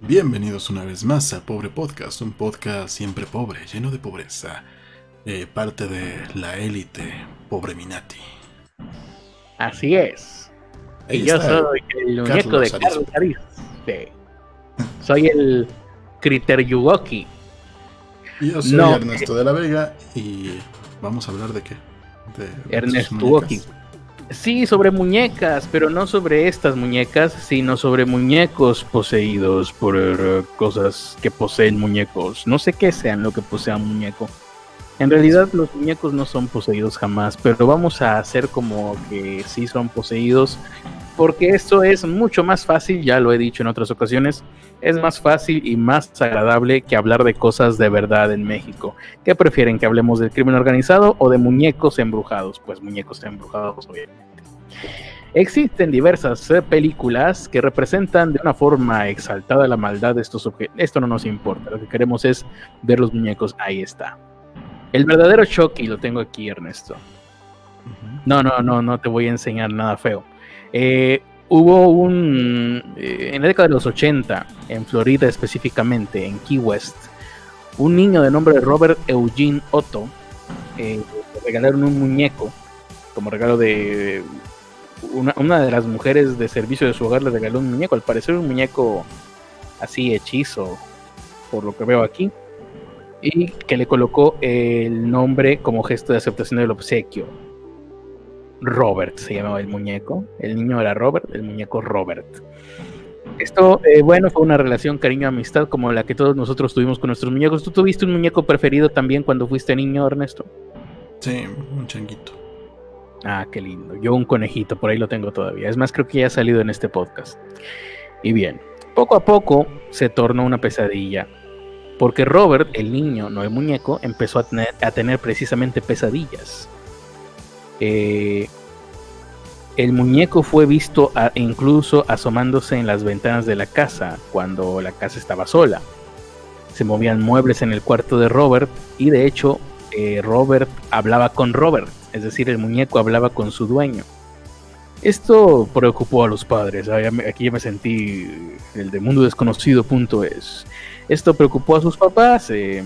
Bienvenidos una vez más a Pobre Podcast, un podcast siempre pobre, lleno de pobreza, eh, parte de la élite pobre Minati. Así es. Ahí y yo soy el muñeco de Carlos Arispe. Soy el Critter Yugoki. Y yo soy No. Ernesto de la Vega y vamos a hablar de qué? De, Ernesto. Yugoki. Sí, sobre muñecas, pero no sobre estas muñecas, sino sobre muñecos poseídos por eh, cosas que poseen muñecos. No sé qué sean lo que posea un muñeco. En realidad los muñecos no son poseídos jamás, pero vamos a hacer como que sí son poseídos, porque esto es mucho más fácil, ya lo he dicho en otras ocasiones, es más fácil y más agradable que hablar de cosas de verdad en México. ¿Qué prefieren? ¿Que hablemos del crimen organizado o de muñecos embrujados? Pues muñecos embrujados, obviamente. Existen diversas eh, películas que representan de una forma exaltada la maldad de estos objetos. Esto no nos importa, lo que queremos es ver los muñecos. Ahí está. El verdadero Chucky lo tengo aquí, Ernesto. No, no, no, no te voy a enseñar nada feo. Eh, hubo un. eh, en la década de los 80, en Florida específicamente, en Key West, un niño de nombre Robert Eugene Otto eh, le regalaron un muñeco como regalo de. Una, una de las mujeres de servicio de su hogar le regaló un muñeco, al parecer un muñeco así hechizo, por lo que veo aquí, y que le colocó el nombre como gesto de aceptación del obsequio. Robert se llamaba el muñeco. El niño era Robert, el muñeco Robert. Esto, eh, bueno, fue una relación cariño-amistad como la que todos nosotros tuvimos con nuestros muñecos. ¿Tú tuviste un muñeco preferido también cuando fuiste niño, Ernesto? Sí, un changuito. Ah, qué lindo. Yo un conejito, por ahí lo tengo todavía. Es más, creo que ya ha salido en este podcast. Y bien, poco a poco se tornó una pesadilla. Porque Robert, el niño, no el muñeco, empezó a tener, precisamente pesadillas. Eh, el muñeco fue visto incluso asomándose en las ventanas de la casa cuando la casa estaba sola. Se movían muebles en el cuarto de Robert y de hecho eh, Robert hablaba con Robert, es decir, el muñeco hablaba con su dueño. Esto preocupó a los padres, aquí ya me sentí el de mundo desconocido.es. Esto preocupó a sus papás eh,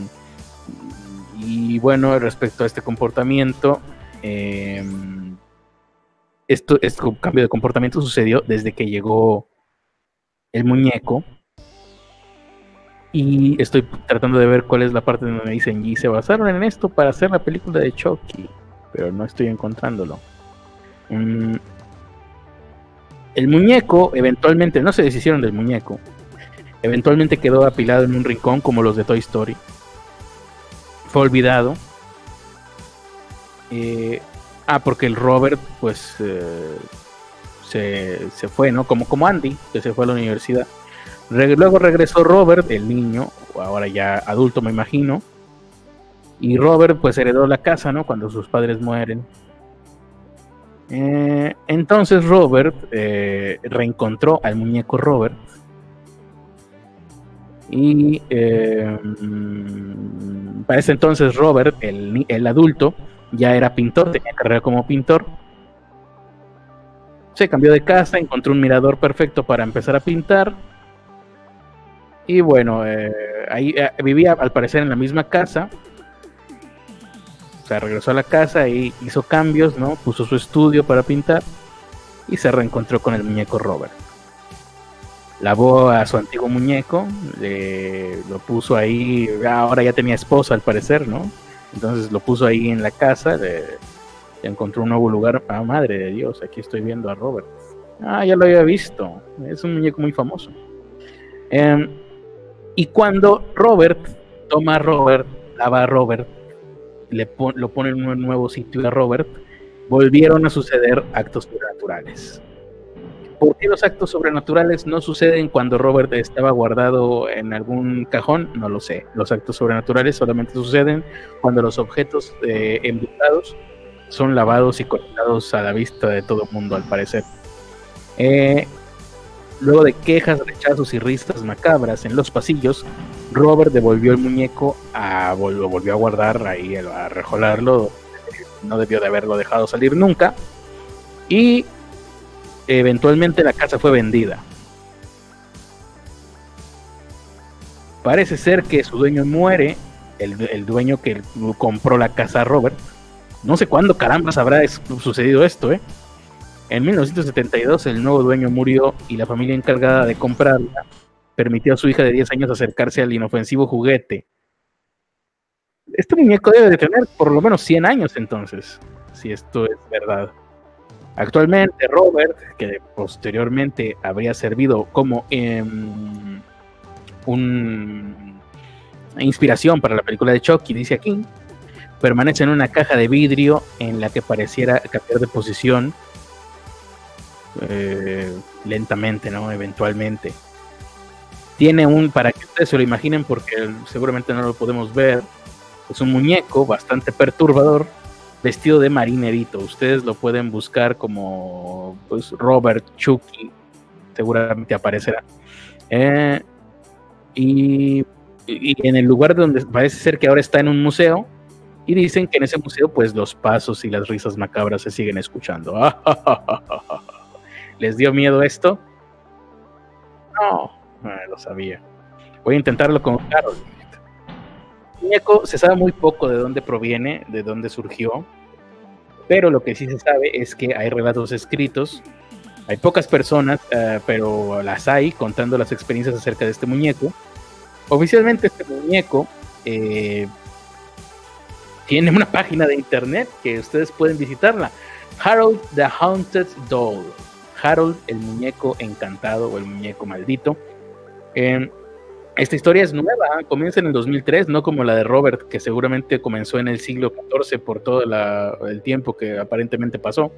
y bueno, respecto a este comportamiento, eh, esto, este cambio de comportamiento sucedió desde que llegó el muñeco y estoy tratando de ver cuál es la parte donde dicen y se basaron en esto para hacer la película de Chucky, pero no estoy encontrándolo. Mm, el muñeco eventualmente, no se deshicieron del muñeco, eventualmente quedó apilado en un rincón como los de Toy Story. Fue olvidado. Eh, ah, porque el Robert, pues, eh, se, se fue, ¿no? Como, como Andy, que se fue a la universidad. Luego regresó Robert, el niño, ahora ya adulto me imagino. Y Robert pues heredó la casa, ¿no? Cuando sus padres mueren. Eh, entonces Robert eh, reencontró al muñeco Robert. Y eh, para ese entonces Robert, el, el adulto, ya era pintor, tenía carrera como pintor. Se cambió de casa, encontró un mirador perfecto para empezar a pintar. Y bueno, eh, ahí eh, vivía al parecer en la misma casa. O sea, regresó a la casa y hizo cambios, ¿no? Puso su estudio para pintar y se reencontró con el muñeco Robert. Lavó a su antiguo muñeco, lo puso ahí, ahora ya tenía esposa al parecer, ¿no? Entonces lo puso ahí en la casa, encontró un nuevo lugar. Ah, madre de Dios, aquí estoy viendo a Robert. Ah, ya lo había visto, es un muñeco muy famoso. Em, y cuando Robert toma a Robert, lava a Robert, le pon- lo pone en un nuevo sitio a Robert, volvieron a suceder actos sobrenaturales. ¿Por qué los actos sobrenaturales no suceden cuando Robert estaba guardado en algún cajón? No lo sé. Los actos sobrenaturales solamente suceden cuando los objetos eh, embrujados son lavados y colocados a la vista de todo el mundo, al parecer. Eh, Luego de quejas, rechazos y risas macabras en los pasillos, Robert devolvió el muñeco a lo volvió a guardar ahí a rejolarlo. No debió de haberlo dejado salir nunca. Y eventualmente la casa fue vendida. Parece ser que su dueño muere, el, dueño que compró la casa a Robert. No sé cuándo carambas habrá sucedido esto, ¿eh? En 1972 el nuevo dueño murió y la familia encargada de comprarla permitió a su hija de 10 años acercarse al inofensivo juguete. Este muñeco debe de tener por lo menos 100 años entonces, si esto es verdad. Actualmente Robert, que posteriormente habría servido como em, una inspiración para la película de Chucky, dice aquí, permanece en una caja de vidrio en la que pareciera cambiar de posición eh, lentamente, ¿no? Eventualmente. Tiene un, para que ustedes se lo imaginen, porque seguramente no lo podemos ver, es un muñeco bastante perturbador, vestido de marinerito. Ustedes lo pueden buscar como pues, Robert Chucky, seguramente aparecerá. Eh, y, en el lugar donde parece ser que ahora está en un museo, y dicen que en ese museo, pues los pasos y las risas macabras se siguen escuchando. ¿Les dio miedo esto? No, no lo sabía. Voy a intentarlo con Carol. muñeco se sabe muy poco de dónde proviene, de dónde surgió, pero lo que sí se sabe es que hay relatos escritos. Hay pocas personas, eh, pero las hay contando las experiencias acerca de este muñeco. Oficialmente este muñeco eh, tiene una página de internet que ustedes pueden visitarla. Harold the Haunted Doll. Harold, el muñeco encantado o el muñeco maldito. Em, esta historia es nueva, comienza en el 2003, no como la de Robert, que seguramente comenzó en el siglo XIV por todo el tiempo que aparentemente pasó.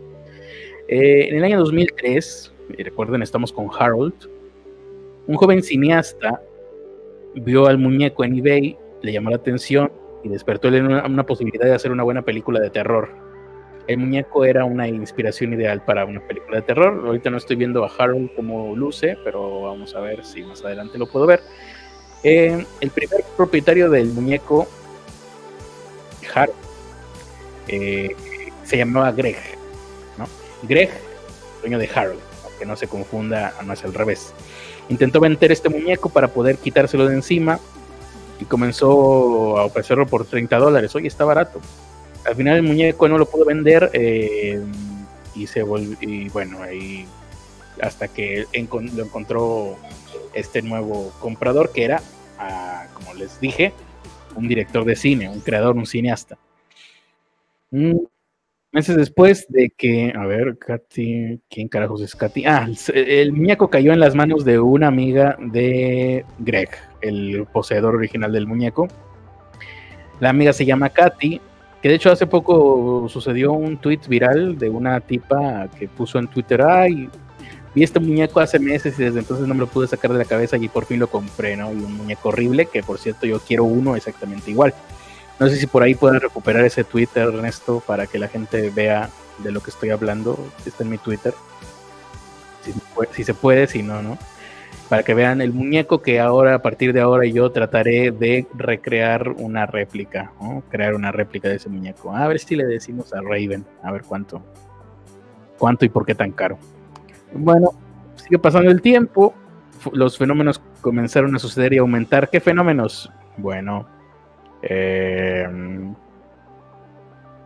Eh, en el año 2003, recuerden, estamos con Harold, un joven cineasta vio al muñeco en eBay, le llamó la atención y despertó una, una posibilidad de hacer una buena película de terror el muñeco era una inspiración ideal para una película de terror. Ahorita no estoy viendo a Harold como luce, pero vamos a ver si más adelante lo puedo ver. Eh, el primer propietario del muñeco, Harold, eh, se llamaba Greg. ¿no? Greg, dueño de Harold, que no se confunda, no es al revés. Intentó vender este muñeco para poder quitárselo de encima y comenzó a ofrecerlo por 30 dólares. Oye, está barato al final el muñeco no lo pudo vender eh, y se volvió, y bueno, ahí hasta que lo encontró este nuevo comprador que era, ah, como les dije, un director de cine, un creador, un cineasta. Mm, meses después de que, a ver, Katy, ¿quién carajos es Katy? Ah, el muñeco cayó en las manos de una amiga de Greg, el poseedor original del muñeco. La amiga se llama Katy, que de hecho hace poco sucedió un tweet viral de una tipa que puso en Twitter, ay, vi este muñeco hace meses y desde entonces no me lo pude sacar de la cabeza y por fin lo compré, ¿no? Y un muñeco horrible, que por cierto yo quiero uno exactamente igual. No sé si por ahí pueden recuperar ese Twitter, Ernesto, para que la gente vea de lo que estoy hablando. Está en mi Twitter. Si, si se puede, si no, ¿no? Para que vean el muñeco que ahora, a partir de ahora, yo trataré de recrear una réplica, crear una réplica de ese muñeco. A ver si le decimos a Raven, a ver cuánto, cuánto y por qué tan caro. Bueno, sigue pasando el tiempo, los fenómenos comenzaron a suceder y aumentar. ¿Qué fenómenos? Bueno, eh,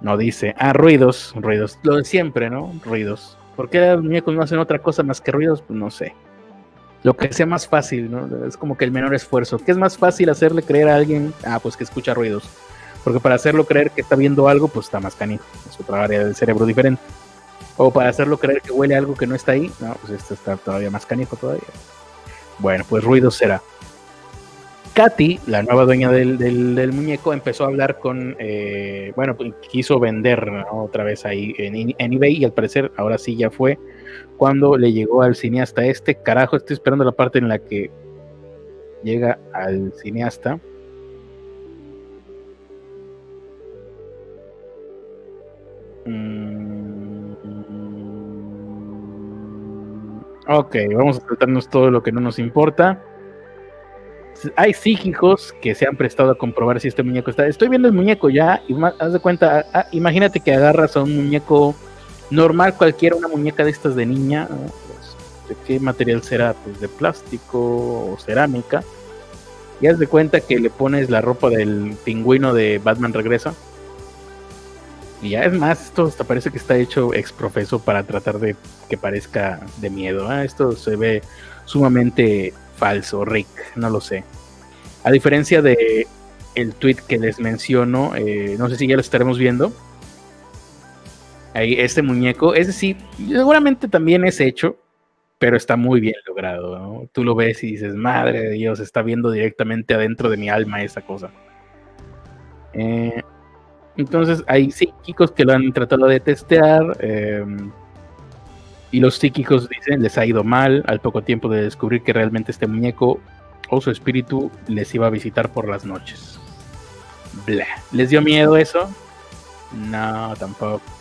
no dice. Ah, ruidos, ruidos. Lo de siempre, ¿no? Ruidos. ¿Por qué los muñecos no hacen otra cosa más que ruidos? Pues no sé lo que sea más fácil, ¿no? Es como que el menor esfuerzo. ¿Qué es más fácil hacerle creer a alguien? Ah, pues que escucha ruidos. Porque para hacerlo creer que está viendo algo, pues está más canijo. Es otra área del cerebro diferente. O para hacerlo creer que huele algo que no está ahí, no, pues esto está todavía más canijo todavía. Bueno, pues ruidos será. Katy, la nueva dueña del, muñeco, empezó a hablar con, eh, bueno, pues, quiso vender otra vez ahí en, en, eBay y al parecer ahora sí ya fue cuando le llegó al cineasta este. Carajo, estoy esperando la parte en la que llega al cineasta. Mm. Ok, vamos a saltarnos todo lo que no nos importa. Hay psíquicos que se han prestado a comprobar si este muñeco está. Estoy viendo el muñeco ya y haz de cuenta, ah, imagínate que agarras a un muñeco normal cualquiera, una muñeca de estas de niña, ¿de qué material será? Pues de plástico o cerámica. Y haz de cuenta que le pones la ropa del pingüino de Batman Regresa. Y ya es más, esto hasta parece que está hecho ex profeso para tratar de que parezca de miedo. ¿eh? Esto se ve sumamente falso, Rick, no lo sé. A diferencia de el tweet que les menciono, eh, no sé si ya lo estaremos viendo. Este muñeco, ese sí, seguramente también es hecho, pero está muy bien logrado. Tú lo ves y dices, madre de Dios, está viendo directamente adentro de mi alma esa cosa. Eh, entonces hay psíquicos que lo han tratado de testear. Em, y los psíquicos dicen, les ha ido mal al poco tiempo de descubrir que realmente este muñeco o su espíritu les iba a visitar por las noches. Blah. ¿Les dio miedo eso? No, tampoco.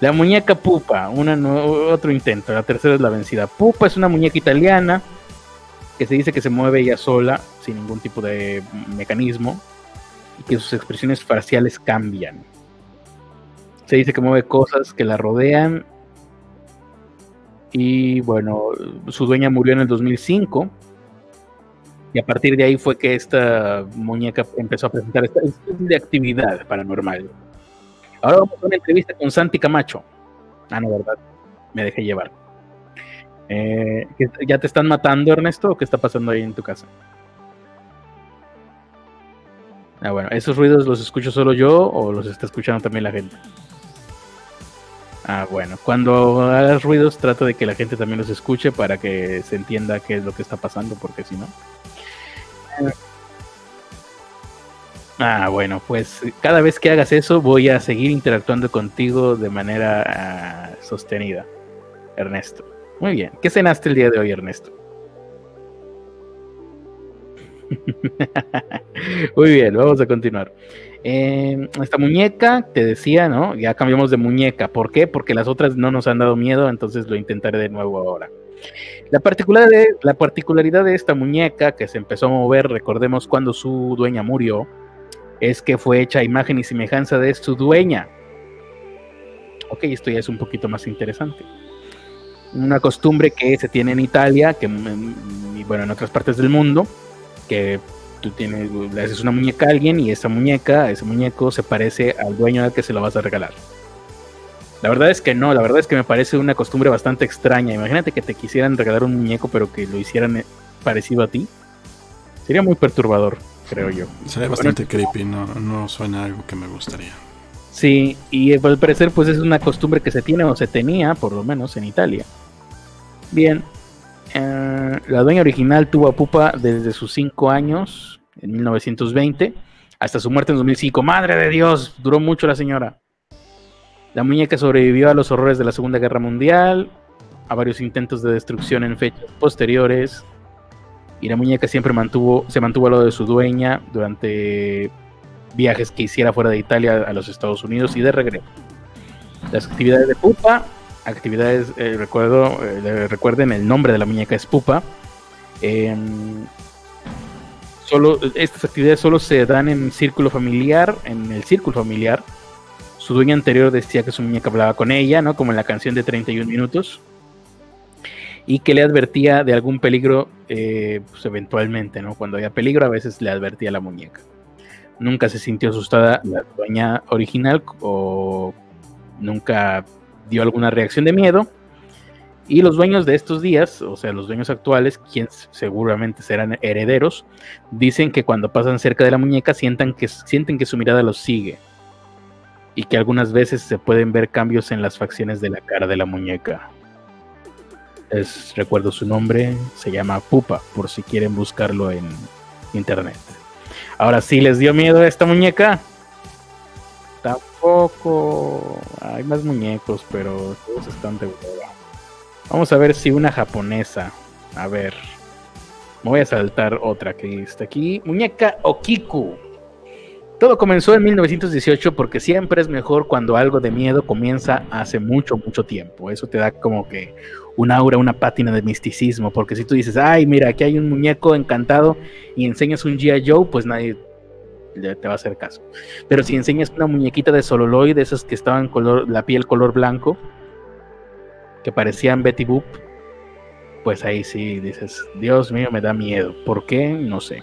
La muñeca Pupa, una otro intento, la tercera es la vencida. Pupa es una muñeca italiana que se dice que se mueve ella sola, sin ningún tipo de mecanismo, y que sus expresiones faciales cambian. Se dice que mueve cosas que la rodean. Y bueno, su dueña murió en el 2005. Y a partir de ahí fue que esta muñeca empezó a presentar esta de actividad paranormal. Ahora vamos a una entrevista con Santi Camacho. Ah, no, verdad. Me dejé llevar. Eh, ¿Ya te están matando, Ernesto? ¿O qué está pasando ahí en tu casa? Ah, bueno, ¿esos ruidos los escucho solo yo o los está escuchando también la gente? Ah, bueno, cuando hagas ruidos trato de que la gente también los escuche para que se entienda qué es lo que está pasando, porque si no... Ah, bueno, pues cada vez que hagas eso voy a seguir interactuando contigo de manera ah, sostenida, Ernesto. Muy bien, ¿qué cenaste el día de hoy, Ernesto? Muy bien, vamos a continuar. Em, esta muñeca, te decía, ¿no? Ya cambiamos de muñeca. ¿Por qué? Porque las otras no nos han dado miedo, entonces lo intentaré de nuevo ahora. La particularidad de esta muñeca que se empezó a mover, recordemos cuando su dueña murió, es que fue hecha imagen y semejanza de su dueña. Ok, esto ya es un poquito más interesante. Una costumbre que se tiene en Italia, que mm, bueno, en otras partes del mundo, que tú tienes, le haces una muñeca a alguien y esa muñeca, ese muñeco se parece al dueño al que se lo vas a regalar. La verdad es que no, la verdad es que me parece una costumbre bastante extraña. Imagínate que te quisieran regalar un muñeco pero que lo hicieran eh, parecido a ti. Sería muy perturbador creo yo. Sería bastante creepy, no, no suena algo que me gustaría. Sí, y al parecer pues es una costumbre que se tiene o se tenía, por lo menos en Italia. Bien, eh, la dueña original tuvo a Pupa desde sus 5 años, en 1920, hasta su muerte en 2005. Madre de Dios, duró mucho la señora. La muñeca sobrevivió a los horrores de la Segunda Guerra Mundial, a varios intentos de destrucción en fechas posteriores, y la muñeca siempre mantuvo, se mantuvo al lado de su dueña durante viajes que hiciera fuera de Italia a los Estados Unidos y de regreso. Las actividades de Pupa, actividades, eh, recuerdo, eh, recuerden el nombre de la muñeca es Pupa. solo, estas actividades solo se dan en círculo familiar, en el círculo familiar. Su dueña anterior decía que su muñeca hablaba con ella, ¿no? Como en la canción de 31 minutos y que le advertía de algún peligro, eh, pues eventualmente, ¿no? Cuando había peligro, a veces le advertía a la muñeca. Nunca se sintió asustada la dueña original o nunca dio alguna reacción de miedo. Y los dueños de estos días, o sea, los dueños actuales, quienes seguramente serán herederos, dicen que cuando pasan cerca de la muñeca sientan que, sienten que su mirada los sigue. Y que algunas veces se pueden ver cambios en las facciones de la cara de la muñeca recuerdo su nombre, se llama Pupa, por si quieren buscarlo en internet. Ahora sí les dio miedo esta muñeca. Tampoco hay más muñecos, pero todos están de hueva. Vamos a ver si una japonesa. A ver. Me voy a saltar otra que está aquí. Muñeca Okiku. Todo comenzó en 1918 porque siempre es mejor cuando algo de miedo comienza hace mucho, mucho tiempo. Eso te da como que un aura, una pátina de misticismo. Porque si tú dices, ay, mira, aquí hay un muñeco encantado y enseñas un G.I. Joe, pues nadie te va a hacer caso. Pero si enseñas una muñequita de Sololoid, de esas que estaban color, la piel color blanco, que parecían Betty Boop, pues ahí sí dices, Dios mío, me da miedo. ¿Por qué? No sé.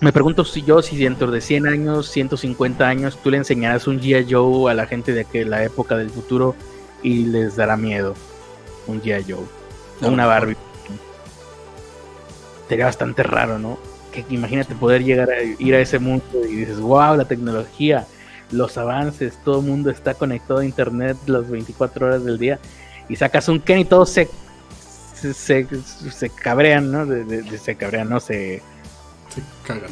Me pregunto si yo, si dentro de 100 años, 150 años, tú le enseñarás un G.I. Joe a la gente de que la época del futuro y les dará miedo. Un G.I. Joe. Una Barbie. Sería bastante raro, ¿no? Que imagínate poder llegar a ir a ese mundo y dices, wow, la tecnología, los avances, todo el mundo está conectado a internet las 24 horas del día y sacas un Ken y todos se se, se, cabrean, ¿no? se cabrean, no se se cagan.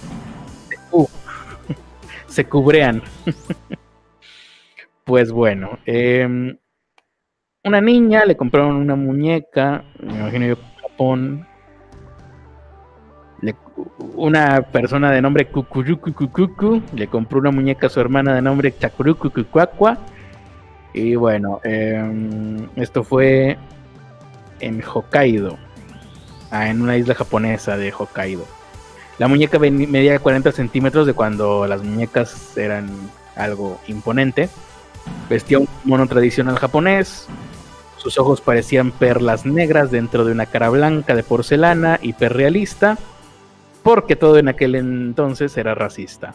Se cubrean. pues bueno, em, una niña le compraron una muñeca, me imagino yo, Japón. una persona de nombre Kukurukukukuku le compró una muñeca a su hermana de nombre Chakurukukukwakwa. Y bueno, em, esto fue en Hokkaido, ah, en una isla japonesa de Hokkaido. La muñeca medía 40 centímetros de cuando las muñecas eran algo imponente. Vestía un mono tradicional japonés. Sus ojos parecían perlas negras dentro de una cara blanca de porcelana hiperrealista, porque todo en aquel entonces era racista.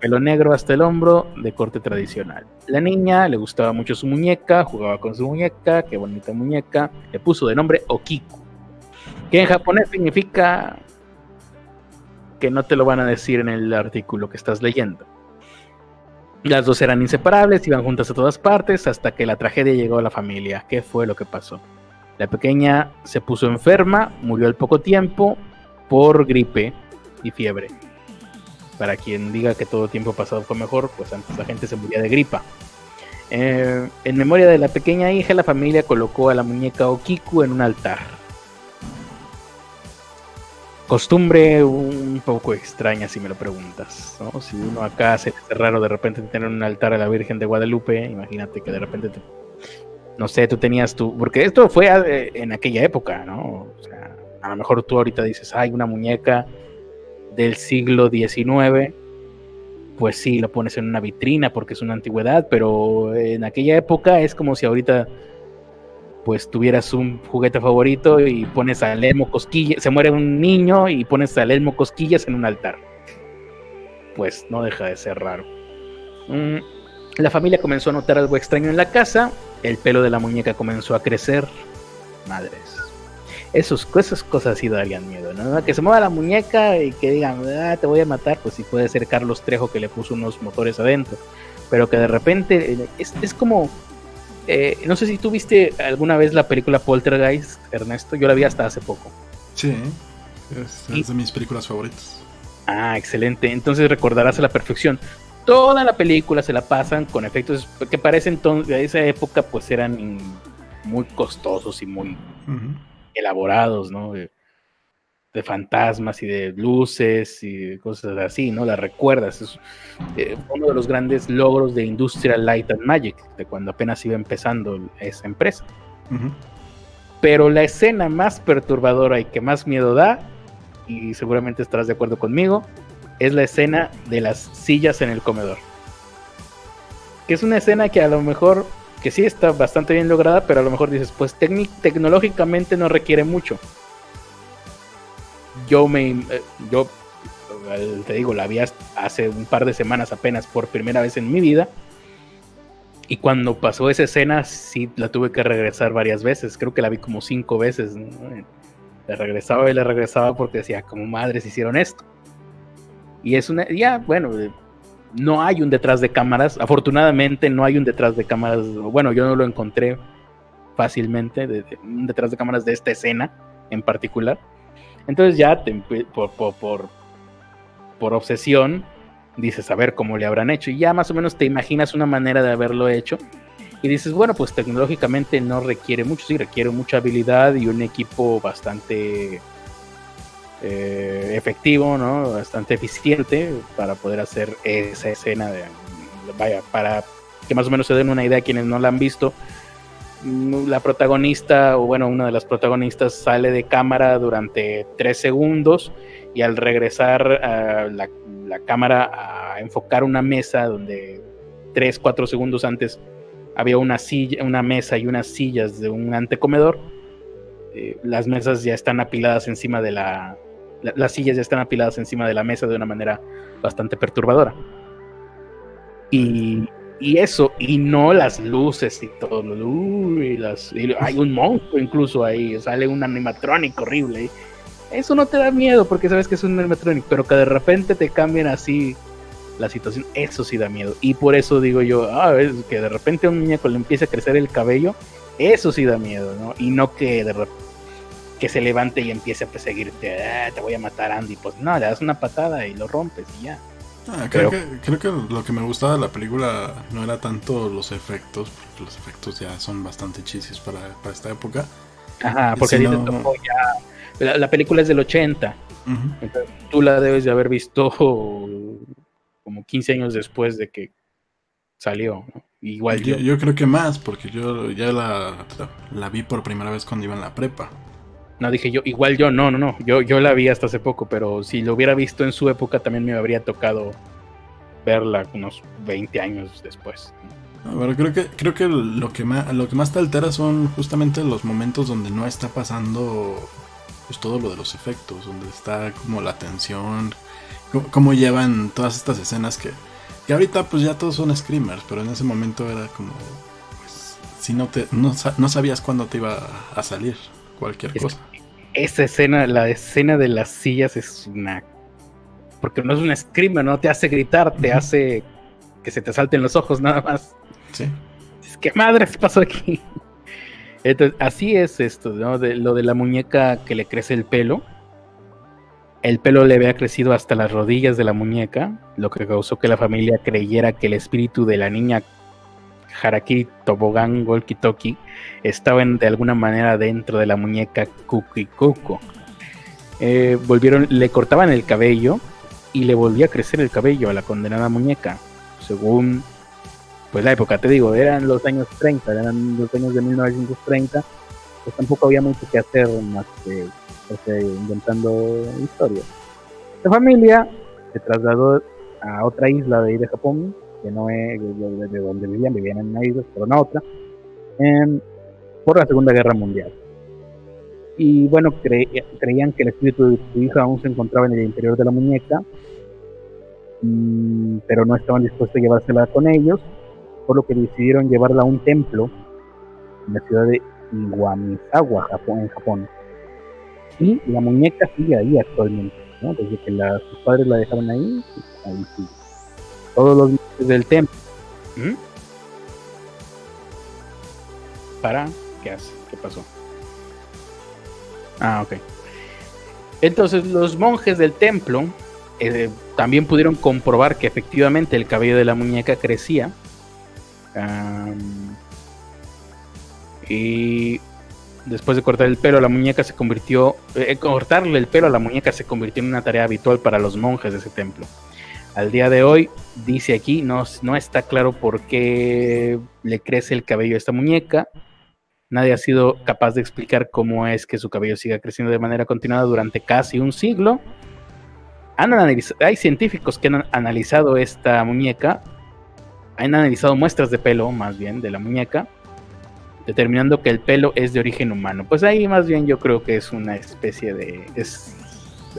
Pelo negro hasta el hombro, de corte tradicional. La niña le gustaba mucho su muñeca, jugaba con su muñeca, qué bonita muñeca. Le puso de nombre Okiku, que en japonés significa no te lo van a decir en el artículo que estás leyendo. Las dos eran inseparables, iban juntas a todas partes hasta que la tragedia llegó a la familia. ¿Qué fue lo que pasó? La pequeña se puso enferma, murió al poco tiempo por gripe y fiebre. Para quien diga que todo tiempo pasado fue mejor, pues antes la gente se moría de gripa. Eh, en memoria de la pequeña hija, la familia colocó a la muñeca Okiku en un altar costumbre un poco extraña si me lo preguntas, ¿no? Si uno acá se hace raro de repente tener un altar a la Virgen de Guadalupe, imagínate que de repente, no sé, tú tenías tu, porque esto fue eh, en aquella época, ¿no? O sea, a lo mejor tú ahorita dices, hay una muñeca del siglo XIX, pues sí, lo pones en una vitrina porque es una antigüedad, pero en aquella época es como si ahorita pues tuvieras un juguete favorito y pones al Elmo Cosquillas, se muere un niño y pones al Elmo Cosquillas en un altar. Pues no deja de ser raro. Mm, la familia comenzó a notar algo extraño en la casa, el pelo de la muñeca comenzó a crecer. Madres. Esos, esas cosas sí darían miedo, ¿no? Que se mueva la muñeca y que digan, ah, te voy a matar, pues sí puede ser Carlos Trejo que le puso unos motores adentro. Pero que de repente eh, es, es como eh, no sé si tú viste alguna vez la película Poltergeist, Ernesto. Yo la vi hasta hace poco. Sí, es, de mis películas favoritas. Ah, excelente. Entonces recordarás a la perfección. Toda la película se la pasan con efectos que parecen de esa época, pues eran muy costosos y muy elaborados, ¿no? De fantasmas y de luces y cosas así, ¿no? La recuerdas. Es eh, uno de los grandes logros de Industrial Light and Magic, de cuando apenas iba empezando esa empresa. Pero la escena más perturbadora y que más miedo da, y seguramente estarás de acuerdo conmigo, es la escena de las sillas en el comedor. Que es una escena que a lo mejor, que sí está bastante bien lograda, pero a lo mejor dices, pues tecnológicamente no requiere mucho yo me eh, yo eh, te digo, la vi hace un par de semanas apenas por primera vez en mi vida. Y cuando pasó esa escena, sí la tuve que regresar varias veces. Creo que la vi como cinco veces. Le regresaba y le regresaba porque decía, como madres hicieron esto. Y es una, ya, bueno, no hay un detrás de cámaras. Afortunadamente no hay un detrás de cámaras. Bueno, yo no lo encontré fácilmente, un detrás de cámaras de esta escena en particular. Entonces ya por, por, por, obsesión dices a ver cómo le habrán hecho y ya más o menos te imaginas una manera de haberlo hecho y dices, bueno, pues tecnológicamente no requiere mucho, sí, requiere mucha habilidad y un equipo bastante eh, efectivo, ¿no? Bastante eficiente para poder hacer esa escena de, vaya, para que más o menos se den una idea a quienes no la han visto, la protagonista, o bueno, una de las protagonistas sale de cámara durante tres segundos y al regresar la, cámara a enfocar una mesa donde tres, cuatro segundos antes había una silla, una mesa y unas sillas de un antecomedor, eh, las mesas ya están apiladas encima de la, Las sillas ya están apiladas encima de la mesa de una manera bastante perturbadora. Y, y eso, y no las luces y todo. Uy, las, hay un monstruo incluso ahí, sale un animatrónico horrible. Eso no te da miedo porque sabes que es un animatrónico, pero que de repente te cambien así la situación, eso sí da miedo. Y por eso digo yo, ah, que de repente a un muñeco le empiece a crecer el cabello, eso sí da miedo, ¿no? Y no que de que se levante y empiece a perseguirte, ah, te voy a matar Andy, pues no, le das una patada y lo rompes y ya. Ah, creo, que, creo que lo que me gustaba de la película no era tanto los efectos, porque los efectos ya son bastante chisis para, para esta época. Ajá, porque ya. La, película es del 80. tú la debes de haber visto como 15 años después de que salió. Igual yo, yo, creo que más, porque yo ya la, la, vi por primera vez cuando iba en la prepa. No, dije yo, igual yo, no, no, no. Yo, yo la vi hasta hace poco, pero si lo hubiera visto en su época también me habría tocado verla unos 20 años después. Pero creo que, creo que lo que más, lo que más te altera son justamente los momentos donde no está pasando pues todo lo de los efectos, donde está como la tensión, cómo, llevan todas estas escenas que, que ahorita pues ya todos son screamers, pero en ese momento era como, pues, si no te, no, sabías cuándo te iba a salir cualquier cosa. Esa escena, la escena de las sillas es una, porque no es un screamer, no te hace gritar, te hace que se te salten los ojos nada más. Sí. Es que madre, ¿qué pasó aquí? Entonces, así es esto, ¿no? De, lo de la muñeca que le crece el pelo el pelo le había crecido hasta las rodillas de la muñeca, lo que causó que la familia creyera que el espíritu de la niña Harakiri Tobogán Golki Toki estaba de alguna manera dentro de la muñeca Kuki Kuko. Eh, volvieron, le cortaban el cabello y le volvía a crecer el cabello a la condenada muñeca. Según pues la época, te digo, eran los años 30, eran los años de 1930, pues tampoco había mucho que hacer más que inventando historias. La familia se trasladó a otra isla de ahí de Japón, que no es de, donde vivían, vivían en una isla, pero no otra, por la Segunda Guerra Mundial. Y bueno, creían que el espíritu de su hija aún se encontraba en el interior de la muñeca, mm, pero no estaban dispuestos a llevársela con ellos, por lo que decidieron llevarla a un templo en la ciudad de Iwamizawa, Japón, en Japón y la muñeca sigue ahí actualmente. Desde que sus padres la dejaron ahí, ahí sigue. Todos los monjes del templo. ¿Para? ¿Qué hace? ¿Qué pasó? Ah, ok. Entonces los monjes del templo eh, también pudieron comprobar que efectivamente el cabello de la muñeca crecía. y Después de cortar el pelo a la muñeca se convirtió, eh, cortarle el pelo a la muñeca se convirtió en una tarea habitual para los monjes de ese templo. Al día de hoy, dice aquí, no, no está claro por qué le crece el cabello a esta muñeca. Nadie ha sido capaz de explicar cómo es que su cabello siga creciendo de manera continuada durante casi un siglo. hay científicos que han analizado esta muñeca, han analizado muestras de pelo, más bien, de la muñeca, determinando que el pelo es de origen humano. Pues ahí más bien yo creo que es una especie de es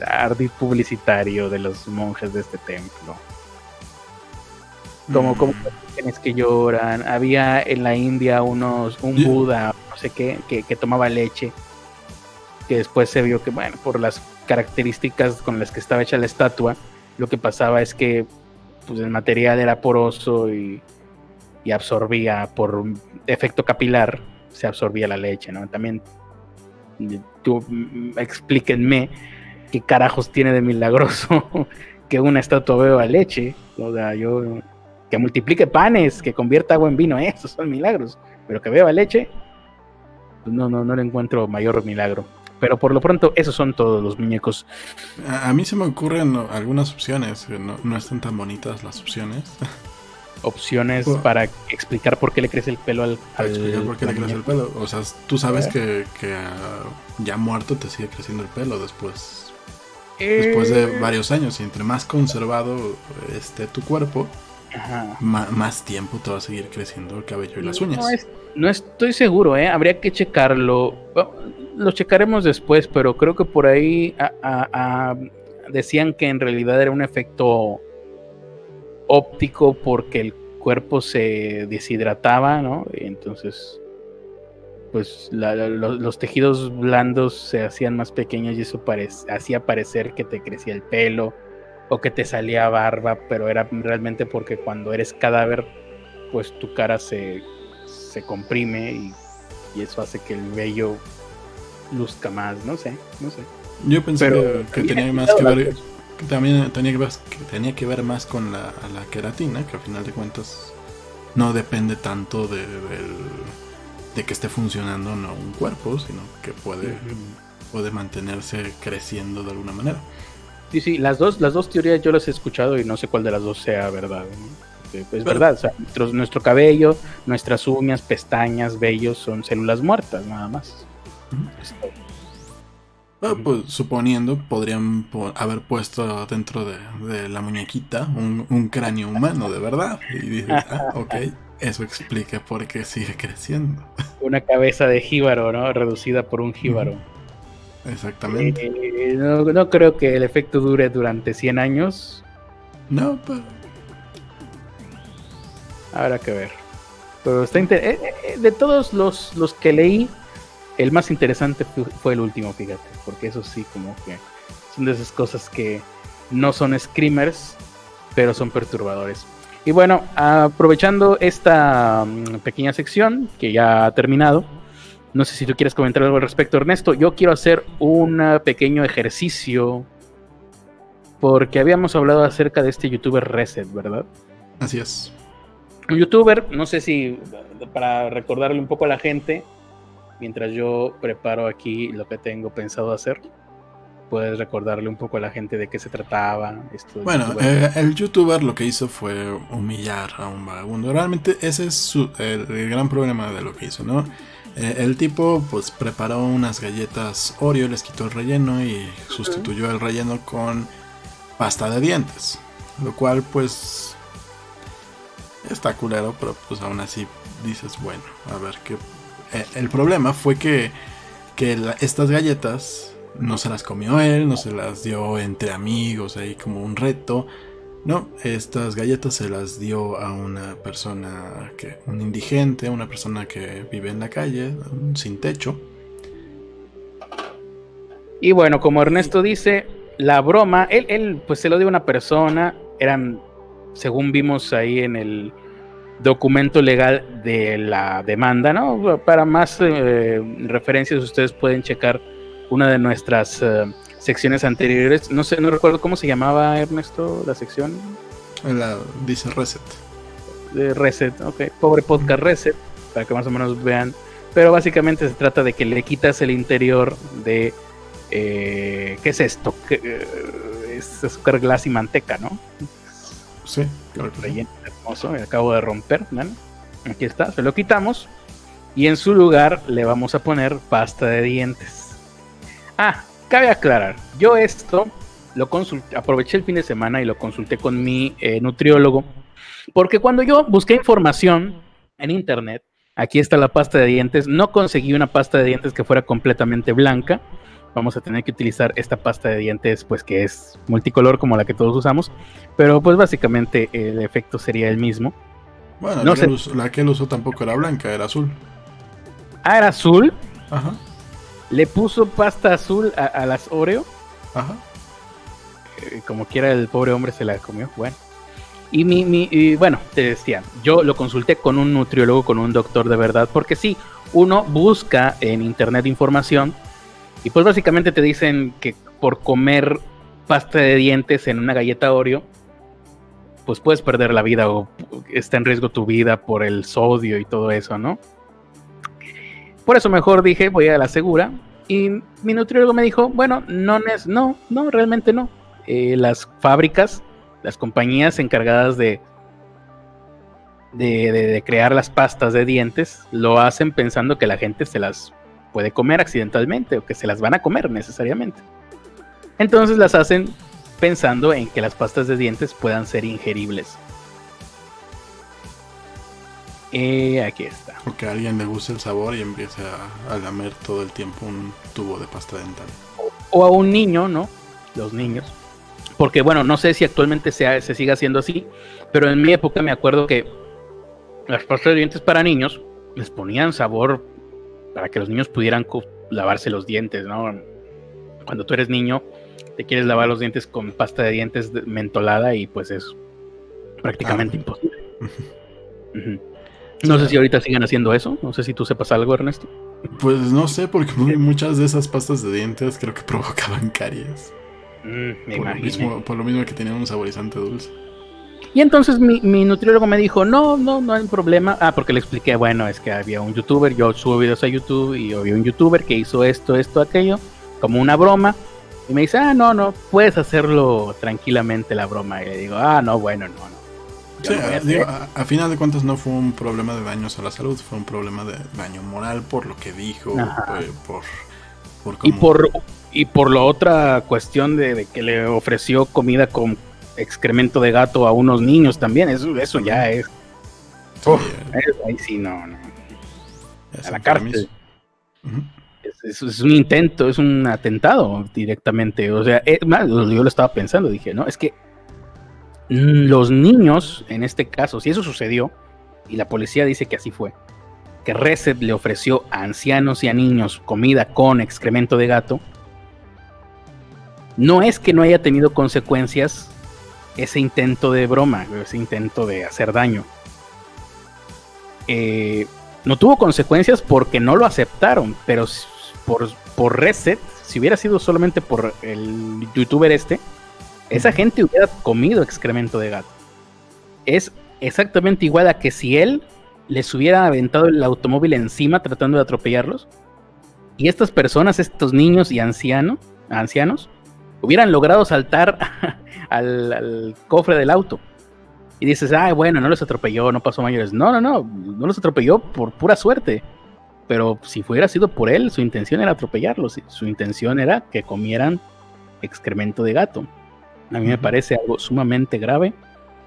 ardid publicitario de los monjes de este templo. Como, mm. como que lloran. Había en la India unos, un Buda, no sé qué, que, tomaba leche. Que después se vio que, bueno, por las características con las que estaba hecha la estatua, lo que pasaba es que pues, el material era poroso y y absorbía por efecto capilar, se absorbía la leche, ¿no? También, tú, mm, explíquenme qué carajos tiene de milagroso que una estatua beba leche, o sea, yo, que multiplique panes, que convierta agua en vino, esos son milagros, pero que beba leche, pues no, no, no le encuentro mayor milagro. Pero por lo pronto, esos son todos los muñecos. A, mí se me ocurren algunas opciones, no, no están tan bonitas las opciones. opciones para explicar por qué le crece el pelo al. explicar por qué le crece el pelo. O sea, tú sabes que, ah, ya muerto te sigue creciendo el pelo después. Después de eh. varios años. Y entre más conservado esté tu cuerpo, más tiempo te va a seguir creciendo el cabello y las uñas. No, estoy seguro, ¿eh? habría que checarlo. Lo checaremos después, pero creo que por ahí decían que en realidad era un efecto óptico porque el cuerpo se deshidrataba, ¿no? Y entonces, pues los tejidos blandos se hacían más pequeños y eso hacía parecer que te crecía el pelo o que te salía barba, pero era realmente porque cuando eres cadáver, pues tu cara se, se comprime y, eso hace que el vello luzca más, no sé, no sé. Yo pensé que, tenía más que ver, también tenía que ver, que tenía que ver más con la, la queratina, que al final de cuentas no depende tanto de, de, que esté funcionando no un cuerpo, sino que puede, puede mantenerse creciendo de alguna manera. Sí, sí, las dos, las dos teorías yo las he escuchado y no sé cuál de las dos sea verdad. Es verdad, o sea, nuestro, cabello, nuestras uñas, pestañas, vellos son células muertas, nada más. Ah, pues suponiendo, podrían haber puesto dentro de, la muñequita un, cráneo humano, de verdad. Y dices, ah, ok, eso explica por qué sigue creciendo. Una cabeza de jíbaro, ¿no? Reducida por un jíbaro. Exactamente. Eh, no, creo que el efecto dure durante 100 años. No, pero... Habrá que ver. Pero está eh, eh, De todos los, los que leí, el más interesante fue el último, fíjate. Porque eso sí, como que son de esas cosas que no son screamers, pero son perturbadores. Y bueno, aprovechando esta mm, pequeña sección que ya ha terminado, no sé si tú quieres comentar algo al respecto, Ernesto. Yo quiero hacer un pequeño ejercicio porque habíamos hablado acerca de este youtuber Reset, ¿verdad? Así es. Un youtuber, no sé si para recordarle un poco a la gente, mientras yo preparo aquí lo que tengo pensado hacer, puedes recordarle un poco a la gente de qué se trataba. Esto bueno, eh, el youtuber lo que hizo fue humillar a un vagabundo. Realmente ese es el gran problema de lo que hizo, ¿no? Eh, el tipo pues preparó unas galletas Oreo, les quitó el relleno y sustituyó el relleno con pasta de dientes. Lo cual pues está culero, pero pues aún así dices, bueno, a ver qué... Eh, el problema fue que, que estas galletas no se las comió él, no se las dio entre amigos, ahí como un reto. No, estas galletas se las dio a una persona que, un indigente, una persona que vive en la calle, sin techo. Y bueno, como Ernesto dice, la broma, él, él pues se lo dio a una persona, eran, según vimos ahí en el documento legal de la demanda, ¿no? Para más eh, referencias ustedes pueden checar una de nuestras eh, secciones anteriores. No sé, no recuerdo cómo se llamaba Ernesto la sección. La, dice Reset. De Reset, ok. Pobre podcast Reset, para que más o menos vean. Pero básicamente se trata de que le quitas el interior de. Eh, ¿Qué es esto? Eh, es azúcar glass y manteca, ¿no? Sí, claro. Relleno hermoso, me acabo de romper, Aquí está, se lo quitamos. Y en su lugar le vamos a poner pasta de dientes. Ah, cabe aclarar, yo esto lo consulté, aproveché el fin de semana y lo consulté con mi eh, nutriólogo, porque cuando yo busqué información en internet, aquí está la pasta de dientes, no conseguí una pasta de dientes que fuera completamente blanca, vamos a tener que utilizar esta pasta de dientes, pues que es multicolor como la que todos usamos, pero pues básicamente el efecto sería el mismo. Bueno, no la, que la que él usó tampoco era blanca, era azul. Ah, era azul. Ajá. Le puso pasta azul a, las Oreo. Ajá. Eh, como quiera, el pobre hombre se la comió. Bueno. Y, mi, bueno, te decía, yo lo consulté con un nutriólogo, con un doctor de verdad, porque sí, uno busca en internet información y pues básicamente te dicen que por comer pasta de dientes en una galleta Oreo, pues puedes perder la vida o está en riesgo tu vida por el sodio y todo eso, ¿no? Por eso mejor dije, voy a la segura. Y mi nutriólogo me dijo, bueno, no, no, no, realmente no. Eh, las fábricas, las compañías encargadas de, de, crear las pastas de dientes, lo hacen pensando que la gente se las puede comer accidentalmente o que se las van a comer necesariamente. Entonces las hacen pensando en que las pastas de dientes puedan ser ingeribles. Eh, aquí está. O que a alguien le guste el sabor y empiece a, a lamer todo el tiempo un tubo de pasta dental. O a un niño, ¿no? Los niños. Porque bueno, no sé si actualmente se, se sigue haciendo así, pero en mi época me acuerdo que las pastas de dientes para niños les ponían sabor para que los niños pudieran lavarse los dientes, ¿no? Cuando tú eres niño, te quieres lavar los dientes con pasta de dientes mentolada y pues es prácticamente Ah. imposible. No sé si ahorita siguen haciendo eso, no sé si tú sepas algo, Ernesto. Pues no sé, porque muchas de esas pastas de dientes creo que provocaban caries. Mm, me Por lo, imaginé. mismo, por lo mismo que tenían un saborizante dulce. Y entonces mi, mi nutriólogo me dijo, no, no, no hay problema. Ah, porque le expliqué, bueno, es que había un youtuber, yo subo videos a YouTube y había un youtuber que hizo esto, esto, aquello, como una broma. Y me dice, ah, no, no, puedes hacerlo tranquilamente la broma. Y le digo, ah, no, bueno, no, no. Sí, a a, digo, hacer- a- a final de cuentas no fue un problema de daños a la salud, fue un problema de daño moral por lo que dijo, eh, por, por Y por, y por la otra cuestión de, de que le ofreció comida con excremento de gato a unos niños también, eso, eso ya es, Sí, Uf. eh, es- ahí sí, no, no. es a la cárcel. Es, es- es un intento, es un atentado directamente. O sea, es más, yo lo estaba pensando, dije, no, es que los niños, en este caso, si eso sucedió, y la policía dice que así fue, que Reset le ofreció a ancianos y a niños comida con excremento de gato, no es que no haya tenido consecuencias ese intento de broma, ese intento de hacer daño. Eh, no tuvo consecuencias porque no lo aceptaron, pero por, por Reset, si hubiera sido solamente por el youtuber este, esa gente hubiera comido excremento de gato. Es exactamente igual a que si él les hubiera aventado el automóvil encima tratando de atropellarlos, y estas personas, estos niños y ancianos, ancianos, hubieran logrado saltar al, al cofre del auto. Y dices, ah, bueno, no los atropelló, no pasó mayores. No, no, no, no los atropelló por pura suerte. Pero si hubiera sido por él, su intención era atropellarlos. Su intención era que comieran excremento de gato. A mí me parece algo sumamente grave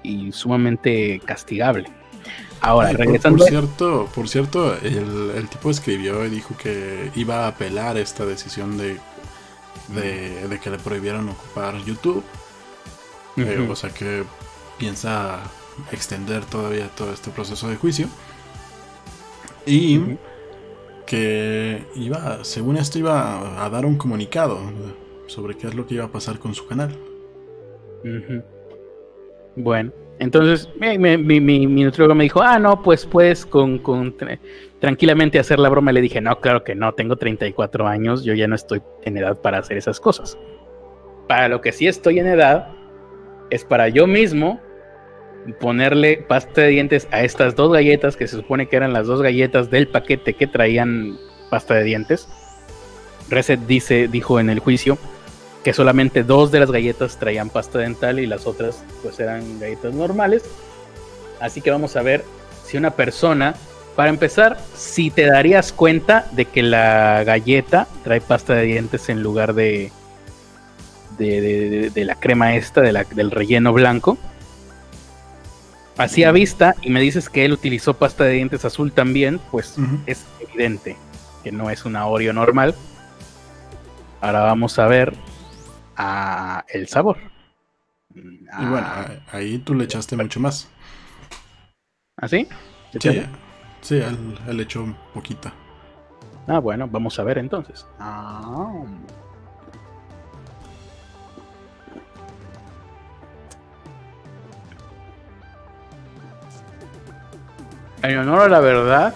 y sumamente castigable. Ahora, Ay, por- regresando. Por, cierto, por cierto el, el tipo escribió y dijo que iba a apelar esta decisión de, de, de que le prohibieran ocupar YouTube. Eh, o sea que piensa extender todavía todo este proceso de juicio. Y que iba, según esto, iba a dar un comunicado sobre qué es lo que iba a pasar con su canal. Bueno, entonces mi, mi, nutriólogo me dijo, ah, no, pues puedes tranquilamente hacer la broma. Le dije, no, claro que no, tengo 34 años, yo ya no estoy en edad para hacer esas cosas. Para lo que sí estoy en edad es para yo mismo ponerle pasta de dientes a estas dos galletas que se supone que eran las dos galletas del paquete que traían pasta de dientes. Reset dice, dijo en el juicio que solamente dos de las galletas traían pasta dental y las otras pues eran galletas normales. Así que vamos a ver si una persona, para empezar, si te darías cuenta de que la galleta trae pasta de dientes en lugar de de, de- la crema esta, de la- del relleno blanco. Así a vista, y me dices que él utilizó pasta de dientes azul también, pues es evidente que no es una Oreo normal. Ahora vamos a ver a el sabor. Y Ah, bueno, a- ahí tú le echaste mucho más. ¿Así? Sí, sí él, él echó poquita. Ah, bueno, vamos a ver entonces. Ah. En honor a la verdad,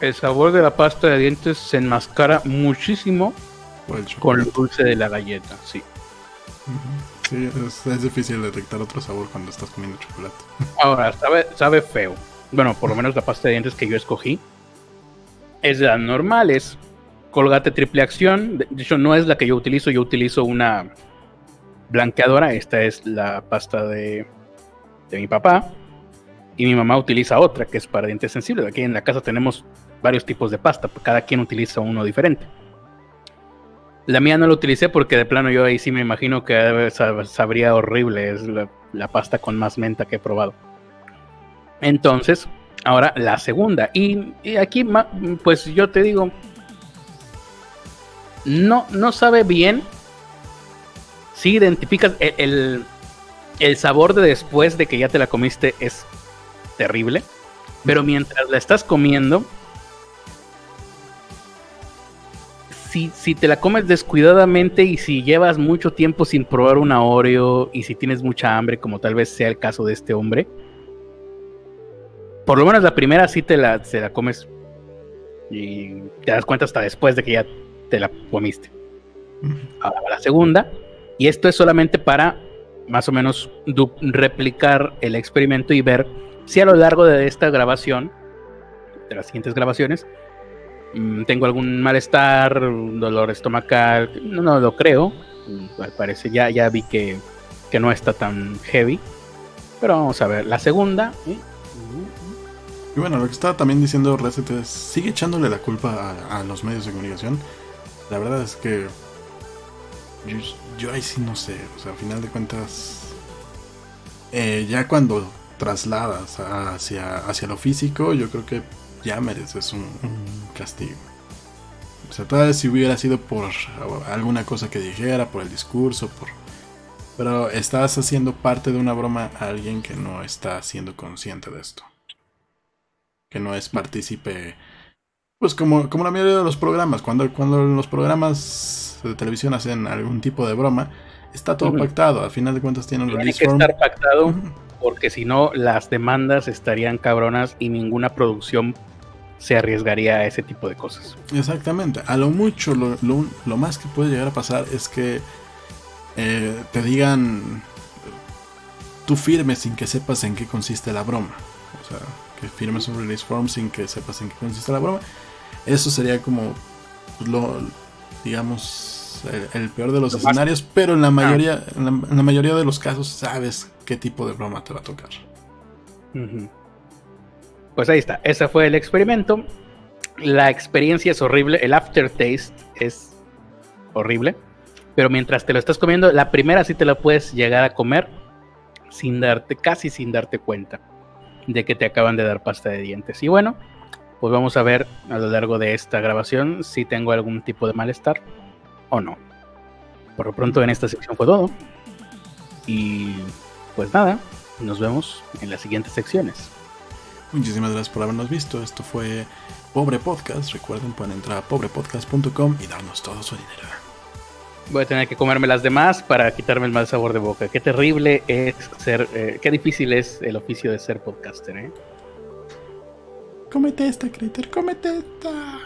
el sabor de la pasta de dientes se enmascara muchísimo El con el dulce de la galleta, sí. Sí, es, es difícil detectar otro sabor cuando estás comiendo chocolate. Ahora, sabe, sabe feo. Bueno, por lo menos la pasta de dientes que yo escogí es la normal, es Colgate triple acción. De de hecho, no es la que yo utilizo, yo utilizo una blanqueadora. Esta es la pasta de, de mi papá. Y mi mamá utiliza otra que es para dientes sensibles. Aquí en la casa tenemos varios tipos de pasta, cada quien utiliza uno diferente. La mía no la utilicé porque de plano yo ahí sí me imagino que sab- sabría horrible. Es la, pasta con más menta que he probado. Entonces, ahora la segunda. Y, aquí, pues yo te digo, no, no sabe bien si identificas el, el, sabor de después de que ya te la comiste es terrible. Pero mientras la estás comiendo, si, si, te la comes descuidadamente y si llevas mucho tiempo sin probar una Oreo y si tienes mucha hambre, como tal vez sea el caso de este hombre, por lo menos la primera sí te la, se la comes y te das cuenta hasta después de que ya te la comiste. Ahora la segunda, y esto es solamente para más o menos replicar el experimento y ver si a lo largo de esta grabación, de las siguientes grabaciones, tengo algún malestar, dolor estomacal, no, lo creo, al parecer ya, ya vi que, que no está tan heavy, pero vamos a ver, la segunda, ¿eh? Y bueno, lo que estaba también diciendo Reset es, sigue echándole la culpa a, los medios de comunicación. La verdad es que yo, ahí sí no sé, o sea, al final de cuentas, eh, ya cuando trasladas hacia, hacia lo físico, yo creo que ya mereces un, castigo. O sea, tal vez si hubiera sido por alguna cosa que dijera, por el discurso, por... Pero estás haciendo parte de una broma a alguien que no está siendo consciente de esto que no es partícipe. Pues como, como la mayoría de los programas, cuando, cuando los programas de televisión hacen algún tipo de broma, está todo pactado. Al final de cuentas tienen Tiene que estar pactado porque si no las demandas estarían cabronas y ninguna producción se arriesgaría a ese tipo de cosas. Exactamente. A lo mucho, lo, lo, más que puede llegar a pasar es que eh, te digan tú firmes sin que sepas en qué consiste la broma. O sea, que firmes un release form sin que sepas en qué consiste la broma. Eso sería como lo, digamos, el, peor de los escenarios, pero en la mayoría, en la, mayoría de los casos sabes qué tipo de broma te va a tocar. Pues ahí está, ese fue el experimento. La experiencia es horrible, el aftertaste es horrible, pero mientras te lo estás comiendo, la primera sí te la puedes llegar a comer sin darte, casi sin darte cuenta de que te acaban de dar pasta de dientes. Y bueno, pues vamos a ver a lo largo de esta grabación si tengo algún tipo de malestar o no. Por lo pronto en esta sección fue todo. Y pues nada, nos vemos en las siguientes secciones. Muchísimas gracias por habernos visto. Esto fue Pobre Podcast. Recuerden, pueden entrar a pobrepodcast.com y darnos todo su dinero. Voy a tener que comerme las demás para quitarme el mal sabor de boca. Qué terrible es ser, eh, qué difícil es el oficio de ser podcaster, ¿eh? Cómete esta, Critter, cómete esta.